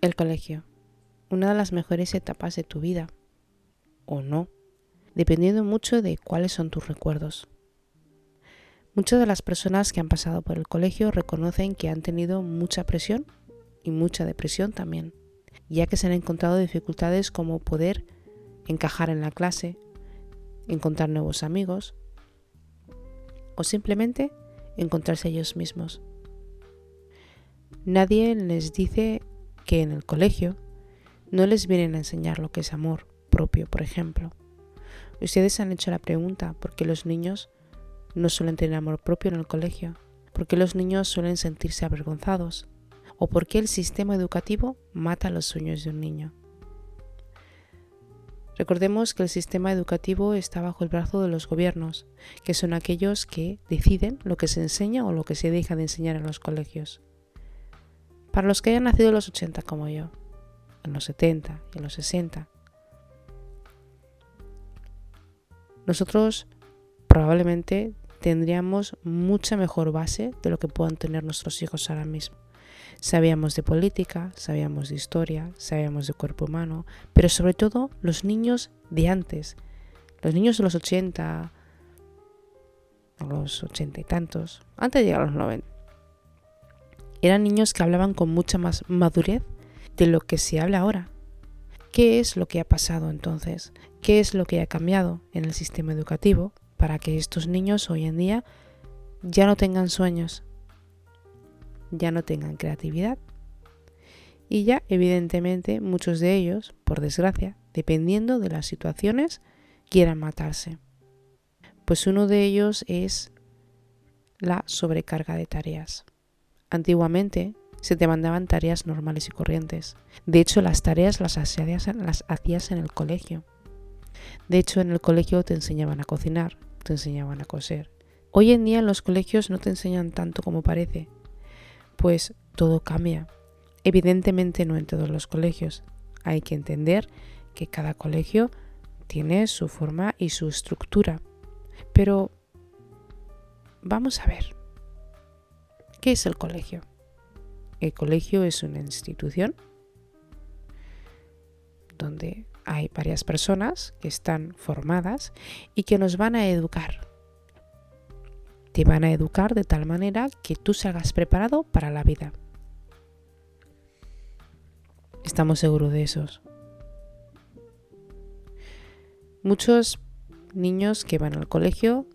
El colegio. Una de las mejores etapas de tu vida. O no. Dependiendo mucho de cuáles son tus recuerdos. Muchas de las personas que han pasado por el colegio reconocen que han tenido mucha presión y mucha depresión también, ya que se han encontrado dificultades como poder encajar en la clase, encontrar nuevos amigos o simplemente encontrarse ellos mismos. Nadie les dice que en el colegio no les vienen a enseñar lo que es amor propio, por ejemplo. Ustedes han hecho la pregunta por qué los niños no suelen tener amor propio en el colegio, por qué los niños suelen sentirse avergonzados o por qué el sistema educativo mata los sueños de un niño. Recordemos que el sistema educativo está bajo el brazo de los gobiernos, que son aquellos que deciden lo que se enseña o lo que se deja de enseñar en los colegios. Para los que hayan nacido en los 80 como yo, en los 70 y en los 60, nosotros probablemente tendríamos mucha mejor base de lo que puedan tener nuestros hijos ahora mismo. Sabíamos de política, sabíamos de historia, sabíamos de cuerpo humano, pero sobre todo los niños de antes, los niños de los 80, los 80 y tantos, antes de llegar a los 90, eran niños que hablaban con mucha más madurez de lo que se habla ahora. ¿Qué es lo que ha pasado entonces? ¿Qué es lo que ha cambiado en el sistema educativo para que estos niños hoy en día ya no tengan sueños, ya no tengan creatividad? Y ya, evidentemente, muchos de ellos, por desgracia, dependiendo de las situaciones, quieran matarse. Pues uno de ellos es la sobrecarga de tareas. Antiguamente se te mandaban tareas normales y corrientes. De hecho, las tareas las hacías, en el colegio. De hecho, en el colegio te enseñaban a cocinar, te enseñaban a coser. Hoy en día en los colegios no te enseñan tanto como parece, pues todo cambia. Evidentemente no en todos los colegios. Hay que entender que cada colegio tiene su forma y su estructura. Pero vamos a ver. ¿Qué es el colegio? El colegio es una institución donde hay varias personas que están formadas y que nos van a educar. Te van a educar de tal manera que tú salgas preparado para la vida. Estamos seguros de esos. Muchos niños que van al colegio,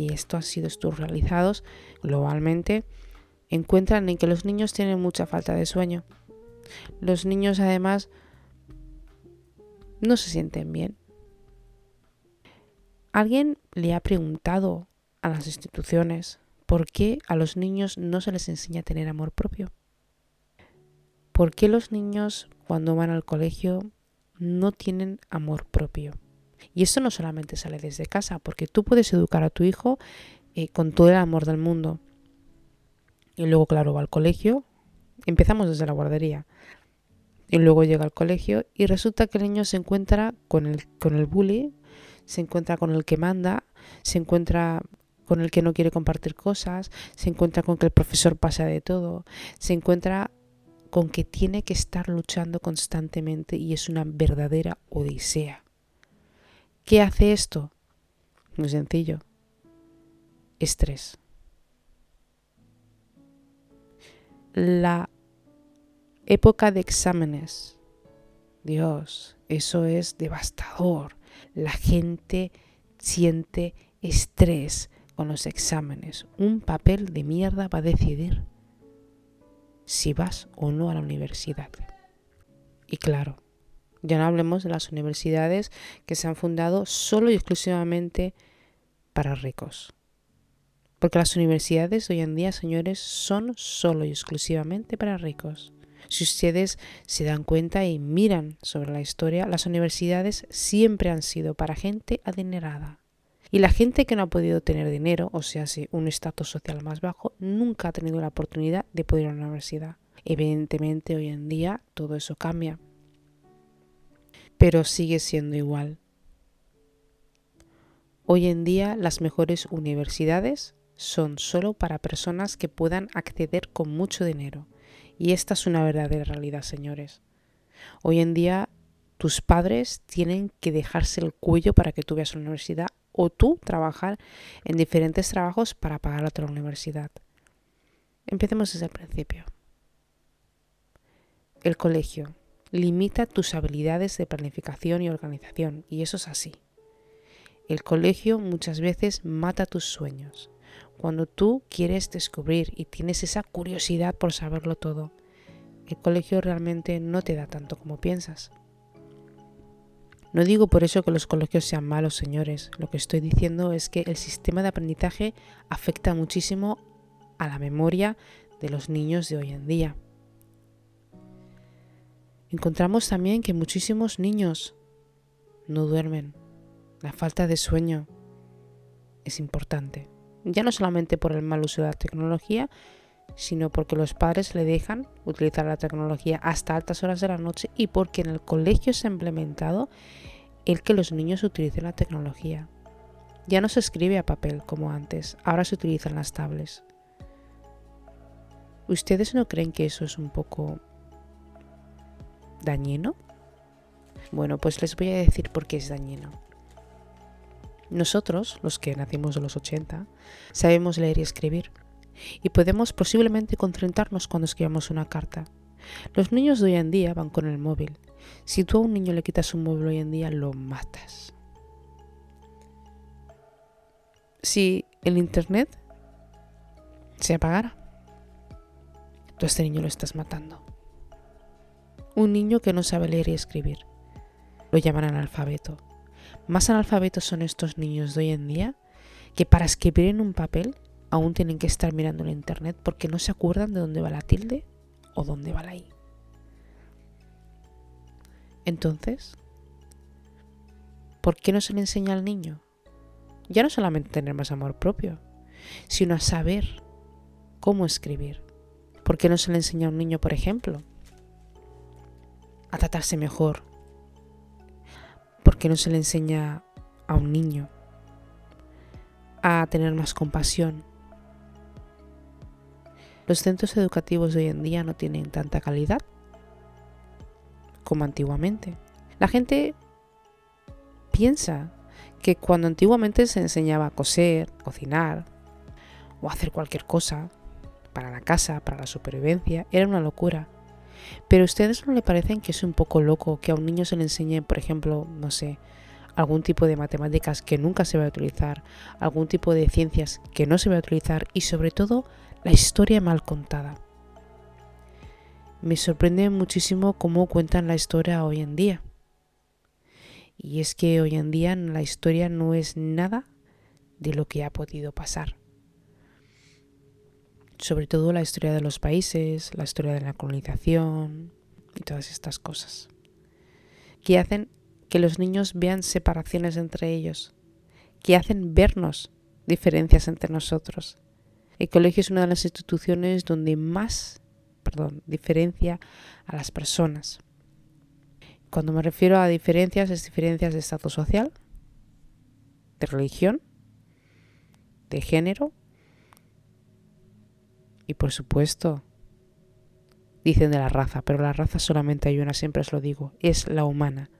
y esto ha sido estudios realizados globalmente, encuentran en que los niños tienen mucha falta de sueño. Los niños además no se sienten bien. ¿Alguien le ha preguntado a las instituciones por qué a los niños no se les enseña a tener amor propio? ¿Por qué los niños cuando van al colegio no tienen amor propio? Y esto no solamente sale desde casa, porque tú puedes educar a tu hijo eh, con todo el amor del mundo, y luego, claro, va al colegio. Empezamos desde la guardería. Y luego llega al colegio y resulta que el niño se encuentra con el, con el bully, se encuentra con el que manda, se encuentra con el que no quiere compartir cosas, se encuentra con que el profesor pasa de todo, se encuentra con que tiene que estar luchando constantemente y es una verdadera odisea. ¿Qué hace esto? Muy sencillo. Estrés. la época de exámenes. Dios, eso es devastador. La gente siente estrés con los exámenes. Un papel de mierda va a decidir si vas o no a la universidad. Y claro, ya no hablemos de las universidades que se han fundado solo y exclusivamente para ricos. Porque las universidades hoy en día, señores, son solo y exclusivamente para ricos. Si ustedes se dan cuenta y miran sobre la historia, las universidades siempre han sido para gente adinerada. Y la gente que no ha podido tener dinero, o sea, si un estatus social más bajo, nunca ha tenido la oportunidad de poder ir a la universidad. Evidentemente hoy en día todo eso cambia. Pero sigue siendo igual. Hoy en día las mejores universidades son solo para personas que puedan acceder con mucho dinero Y esta es una verdadera realidad, señores. Hoy en día tus padres tienen que dejarse el cuello para que tú vayas a la universidad o tú trabajar en diferentes trabajos para pagar otra universidad. Empecemos desde el principio. El colegio limita tus habilidades de planificación y organización, y eso es así. El colegio muchas veces mata tus sueños. Cuando tú quieres descubrir y tienes esa curiosidad por saberlo todo, el colegio realmente no te da tanto como piensas. No digo por eso que los colegios sean malos, señores. Lo que estoy diciendo es que el sistema de aprendizaje afecta muchísimo a la memoria de los niños de hoy en día. Encontramos también que muchísimos niños no duermen. La falta de sueño es importante. Ya no solamente por el mal uso de la tecnología, sino porque los padres le dejan utilizar la tecnología hasta altas horas de la noche y porque en el colegio se ha implementado el que los niños utilicen la tecnología. Ya no se escribe a papel como antes, ahora se utilizan las tablets. ¿Ustedes no creen que eso es un poco dañino? Bueno, pues les voy a decir por qué es dañino. Nosotros, los que nacimos en los 80, sabemos leer y escribir y podemos posiblemente concentrarnos cuando escribamos una carta. Los niños de hoy en día van con el móvil. Si tú a un niño le quitas un móvil hoy en día, lo matas. Si el Internet se apagara, tú a este niño lo estás matando. Un niño que no sabe leer y escribir. Lo llaman analfabeto. Más analfabetos son estos niños de hoy en día que para escribir en un papel aún tienen que estar mirando en internet porque no se acuerdan de dónde va la tilde o dónde va la i. Entonces, ¿por qué no se le enseña al niño? Ya no solamente tener más amor propio, sino a saber cómo escribir. ¿Por qué no se le enseña a un niño, por ejemplo, a tratarse mejor? ¿Por qué no se le enseña a un niño a tener más compasión, los centros educativos de hoy en día no tienen tanta calidad como antiguamente. La gente piensa que cuando antiguamente se enseñaba a coser, cocinar o hacer cualquier cosa para la casa, para la supervivencia, era una locura. Pero a ustedes no le parecen que es un poco loco que a un niño se le enseñe, por ejemplo, no sé, algún tipo de matemáticas que nunca se va a utilizar, algún tipo de ciencias que no se va a utilizar y sobre todo la historia mal contada. Me sorprende muchísimo cómo cuentan la historia hoy en día. Y es que hoy en día la historia no es nada de lo que ha podido pasar. Sobre todo la historia de los países, la historia de la colonización y todas estas cosas. Que hacen que los niños vean separaciones entre ellos. Que hacen vernos diferencias entre nosotros el colegio es una de las instituciones donde más, perdón, diferencia a las personas. Cuando me refiero a diferencias, es diferencias de estatus social, de religión, de género y por supuesto dicen de la raza, pero la raza solamente hay una, siempre os lo digo, es la humana,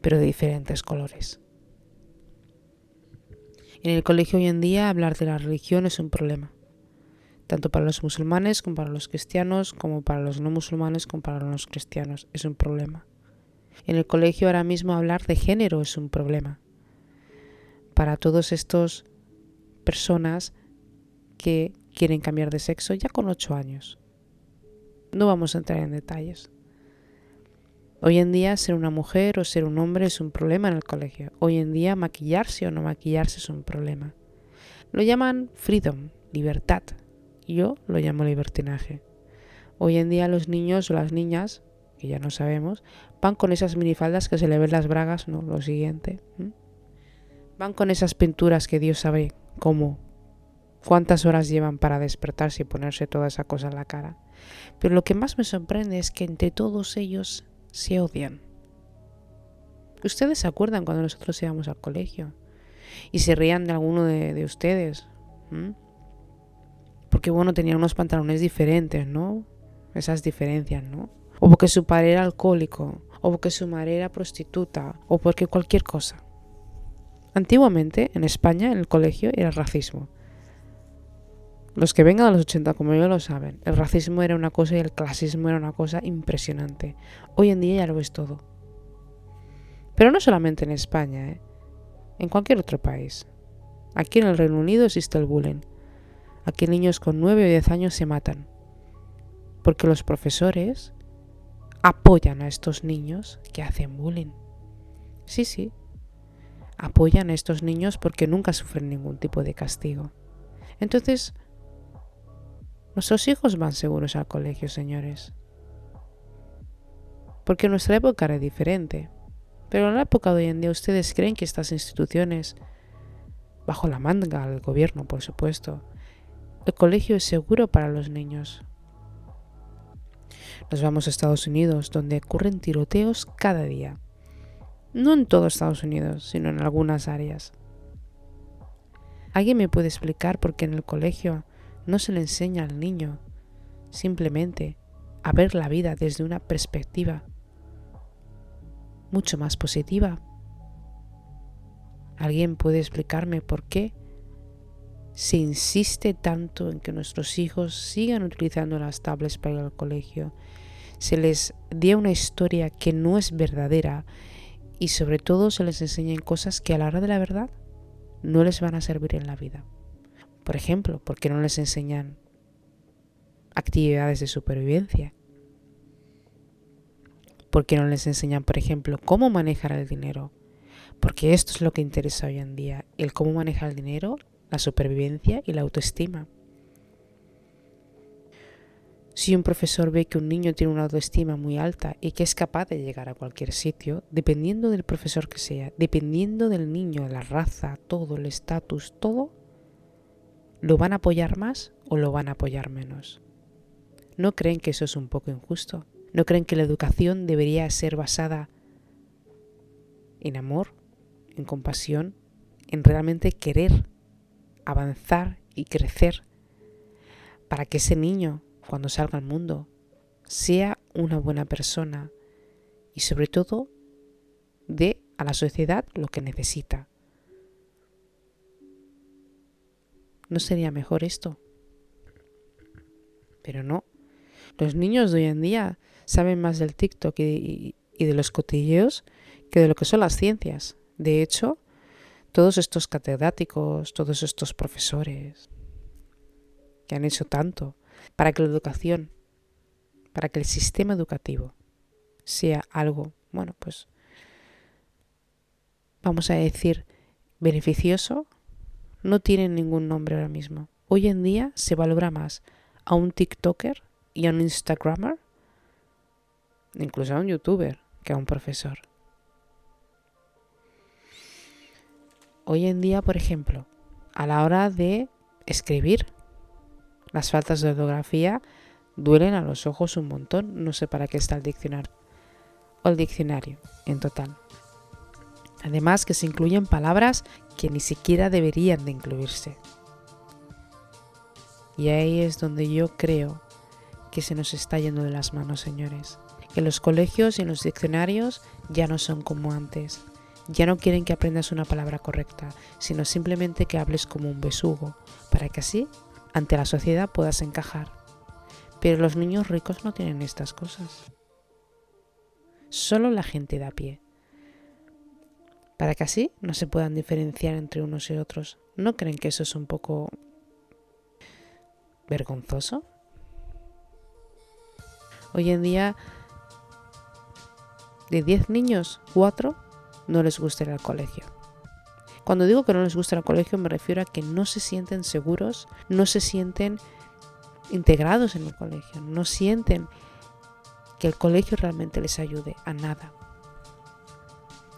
pero de diferentes colores. En el colegio hoy en día hablar de la religión es un problema, tanto para los musulmanes como para los cristianos, como para los no musulmanes como para los cristianos, es un problema. En el colegio ahora mismo hablar de género es un problema. Para todos estos personas que quieren cambiar de sexo ya con ocho años. No vamos a entrar en detalles. Hoy en día ser una mujer o ser un hombre es un problema en el colegio. Hoy en día maquillarse o no maquillarse es un problema. Lo llaman freedom, libertad. Yo lo llamo libertinaje. Hoy en día los niños o las niñas, que ya no sabemos, van con esas minifaldas que se le ven las bragas, no, lo siguiente. Van con esas pinturas que Dios sabe cómo, cuántas horas llevan para despertarse y ponerse toda esa cosa en la cara. Pero lo que más me sorprende es que entre todos ellos se odian. Ustedes se acuerdan cuando nosotros íbamos al colegio y se reían de alguno de, ustedes. Porque bueno, tenían unos pantalones diferentes, ¿no? esas diferencias, ¿no? O porque su padre era alcohólico, o porque su madre era prostituta, o porque cualquier cosa. Antiguamente, en España, en el colegio, era racismo. Los que vengan a los 80 como yo lo saben, el racismo era una cosa y el clasismo era una cosa impresionante. Hoy en día ya lo es todo. Pero no solamente en España, ¿eh? en cualquier otro país. Aquí en el Reino Unido existe el bullying. Aquí niños con 9 o 10 años se matan. Porque los profesores apoyan a estos niños que hacen bullying. Sí, sí. Apoyan a estos niños porque nunca sufren ningún tipo de castigo. Entonces, nuestros hijos van seguros al colegio, señores. Porque nuestra época era diferente. Pero en la época de hoy en día, ¿ustedes creen que estas instituciones, bajo la manga del gobierno, por supuesto, el colegio es seguro para los niños? Nos vamos a Estados Unidos, donde ocurren tiroteos cada día. No en todo Estados Unidos, sino en algunas áreas. ¿Alguien me puede explicar por qué en el colegio no se le enseña al niño simplemente a ver la vida desde una perspectiva mucho más positiva? ¿Alguien puede explicarme por qué se insiste tanto en que nuestros hijos sigan utilizando las tablets para ir al colegio, se les dé una historia que no es verdadera y sobre todo se les enseñen cosas que a la hora de la verdad no les van a servir en la vida. Por ejemplo, ¿por qué no les enseñan actividades de supervivencia? ¿Por qué no les enseñan, por ejemplo, cómo manejar el dinero? Porque esto es lo que interesa hoy en día, el cómo manejar el dinero la supervivencia y la autoestima. Si un profesor ve que un niño tiene una autoestima muy alta y que es capaz de llegar a cualquier sitio, dependiendo del profesor que sea, dependiendo del niño, la raza, todo, el estatus, todo, ¿lo van a apoyar más o lo van a apoyar menos? ¿No creen que eso es un poco injusto? ¿No creen que la educación debería ser basada en amor, en compasión, en realmente querer avanzar y crecer para que ese niño, cuando salga al mundo, sea una buena persona y sobre todo dé a la sociedad lo que necesita. ¿No sería mejor esto? Pero no. Los niños de hoy en día saben más del TikTok y, de los cotilleos que de lo que son las ciencias. De hecho, todos estos catedráticos, todos estos profesores que han hecho tanto para que la educación, para que el sistema educativo sea algo, bueno, pues vamos a decir, beneficioso, no tienen ningún nombre ahora mismo. Hoy en día se valora más a un TikToker y a un Instagrammer, incluso a un YouTuber, que a un profesor. hoy en día, por ejemplo, a la hora de escribir, las faltas de ortografía duelen a los ojos un montón. No sé para qué está el diccionario. O el diccionario en total. Además que se incluyen palabras que ni siquiera deberían de incluirse. Y ahí es donde yo creo que se nos está yendo de las manos, señores. Que los colegios y los diccionarios ya no son como antes. Ya no quieren que aprendas una palabra correcta, sino simplemente que hables como un besugo, para que así, ante la sociedad, puedas encajar. Pero los niños ricos no tienen estas cosas. Solo la gente de a pie. Para que así no se puedan diferenciar entre unos y otros. ¿No creen que eso es un poco vergonzoso? Hoy en día, de 10 niños, 4 no les gusta ir al colegio. Cuando digo que no les gusta al colegio me refiero a que no se sienten seguros, no se sienten integrados en el colegio, no sienten que el colegio realmente les ayude a nada.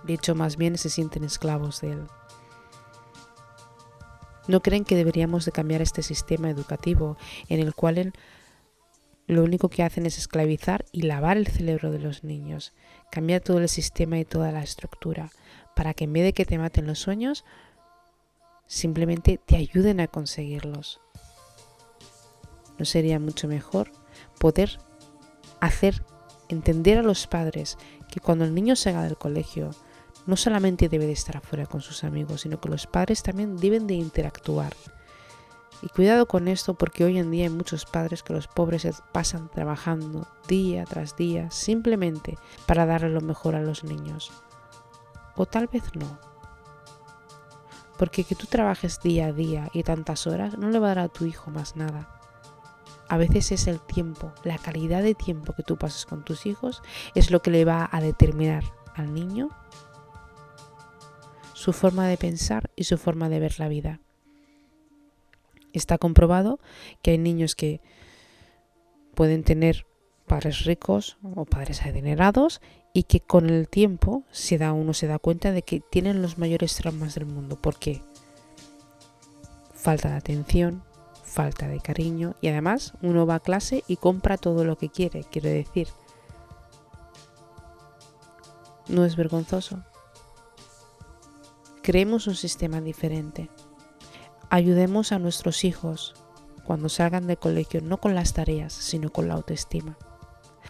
De hecho, más bien se sienten esclavos de él. ¿No creen que deberíamos de cambiar este sistema educativo en el cual lo único que hacen es esclavizar y lavar el cerebro de los niños, cambiar todo el sistema y toda la estructura, para que en vez de que te maten los sueños, simplemente te ayuden a conseguirlos. ¿No sería mucho mejor poder hacer entender a los padres que cuando el niño salga del colegio no solamente debe de estar afuera con sus amigos, sino que los padres también deben de interactuar. Y cuidado con esto porque hoy en día hay muchos padres que los pobres pasan trabajando día tras día simplemente para darle lo mejor a los niños. O tal vez no. Porque que tú trabajes día a día y tantas horas no le va a dar a tu hijo más nada. A veces es el tiempo, la calidad de tiempo que tú pases con tus hijos es lo que le va a determinar al niño su forma de pensar y su forma de ver la vida. Está comprobado que hay niños que pueden tener padres ricos o padres adinerados y que con el tiempo se da uno se da cuenta de que tienen los mayores traumas del mundo. ¿Por qué? Falta de atención, falta de cariño y además uno va a clase y compra todo lo que quiere, quiero decir. ¿No es vergonzoso? Creemos un sistema diferente. Ayudemos a nuestros hijos cuando salgan de colegio no con las tareas, sino con la autoestima.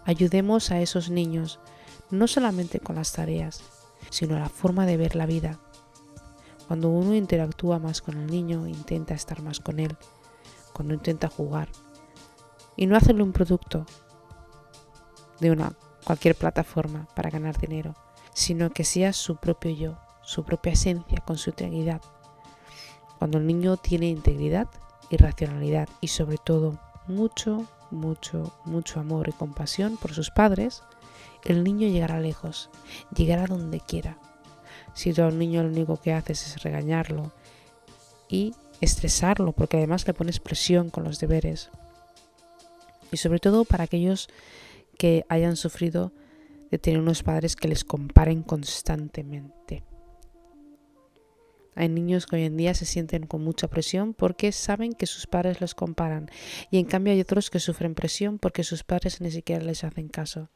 Ayudemos a esos niños no solamente con las tareas, sino la forma de ver la vida. Cuando uno interactúa más con el niño, intenta estar más con él, cuando intenta jugar. Y no hacerle un producto de una cualquier plataforma para ganar dinero, sino que sea su propio yo, su propia esencia con su integridad. Cuando el niño tiene integridad y racionalidad y sobre todo mucho, mucho, mucho amor y compasión por sus padres, el niño llegará lejos, llegará donde quiera. Si tú a un niño lo único que haces es regañarlo y estresarlo, porque además le pones presión con los deberes. Y sobre todo para aquellos que hayan sufrido de tener unos padres que les comparen constantemente. Hay niños que hoy en día se sienten con mucha presión porque saben que sus padres los comparan y en cambio hay otros que sufren presión porque sus padres ni siquiera les hacen caso.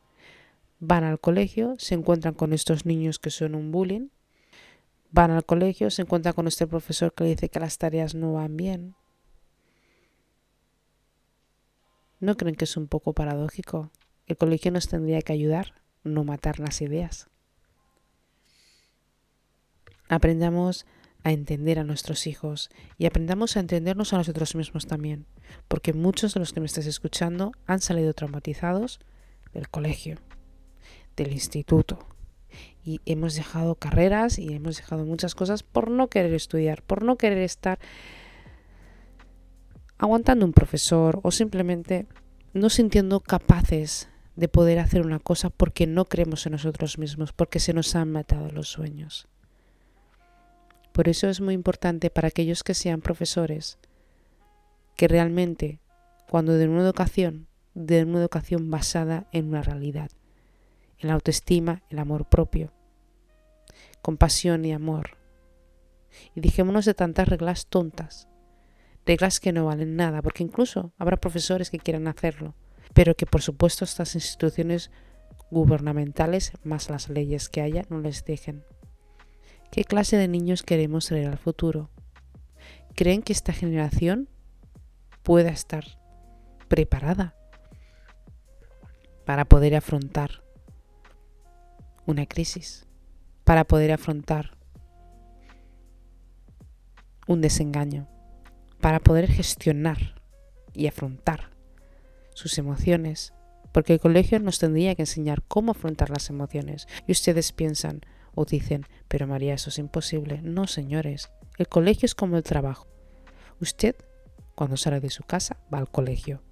Van al colegio, se encuentran con estos niños que son un bullying Van al colegio, se encuentran con este profesor que le dice que las tareas no van bien. ¿No creen que es un poco paradójico? El colegio nos tendría que ayudar, no matar las ideas. Aprendamos a entender a nuestros hijos y aprendamos a entendernos a nosotros mismos también, porque muchos de los que me estáis escuchando han salido traumatizados del colegio, del instituto, y hemos dejado carreras y hemos dejado muchas cosas por no querer estudiar, por no querer estar aguantando un profesor o simplemente no sintiendo capaces de poder hacer una cosa porque no creemos en nosotros mismos, porque se nos han matado los sueños. Por eso es muy importante para aquellos que sean profesores que realmente cuando den una educación, den una educación basada en una realidad en la autoestima, el amor propio, compasión y amor. Y dijémonos de tantas reglas tontas, reglas que no valen nada, porque incluso habrá profesores que quieran hacerlo, pero que por supuesto estas instituciones gubernamentales, más las leyes que haya, no les dejen. ¿Qué clase de niños queremos traer al futuro? ¿Creen que esta generación pueda estar preparada para poder afrontar una crisis para poder afrontar un desengaño, para poder gestionar y afrontar sus emociones, porque el colegio nos tendría que enseñar cómo afrontar las emociones. Y ustedes piensan o dicen, pero María, eso es imposible. No, señores, el colegio es como el trabajo. Usted, cuando sale de su casa, va al colegio.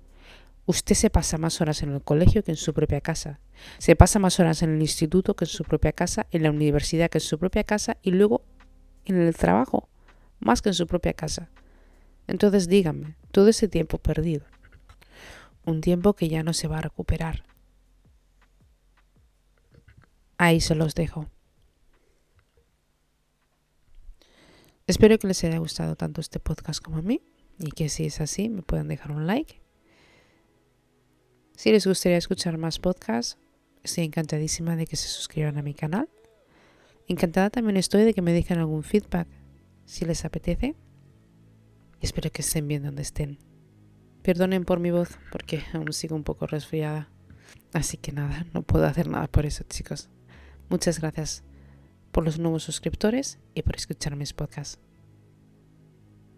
Usted se pasa más horas en el colegio que en su propia casa. Se pasa más horas en el instituto que en su propia casa, en la universidad que en su propia casa y luego en el trabajo, más que en su propia casa. Entonces díganme, todo ese tiempo perdido, un tiempo que ya no se va a recuperar. Ahí se los dejo. Espero que les haya gustado tanto este podcast como a mí y que si es así me puedan dejar un like si les gustaría escuchar más podcasts, estoy encantadísima de que se suscriban a mi canal. Encantada también estoy de que me dejen algún feedback si les apetece. espero que estén bien donde estén. Perdonen por mi voz porque aún sigo un poco resfriada. Así que nada, no puedo hacer nada por eso, chicos. Muchas gracias por los nuevos suscriptores y por escuchar mis podcasts.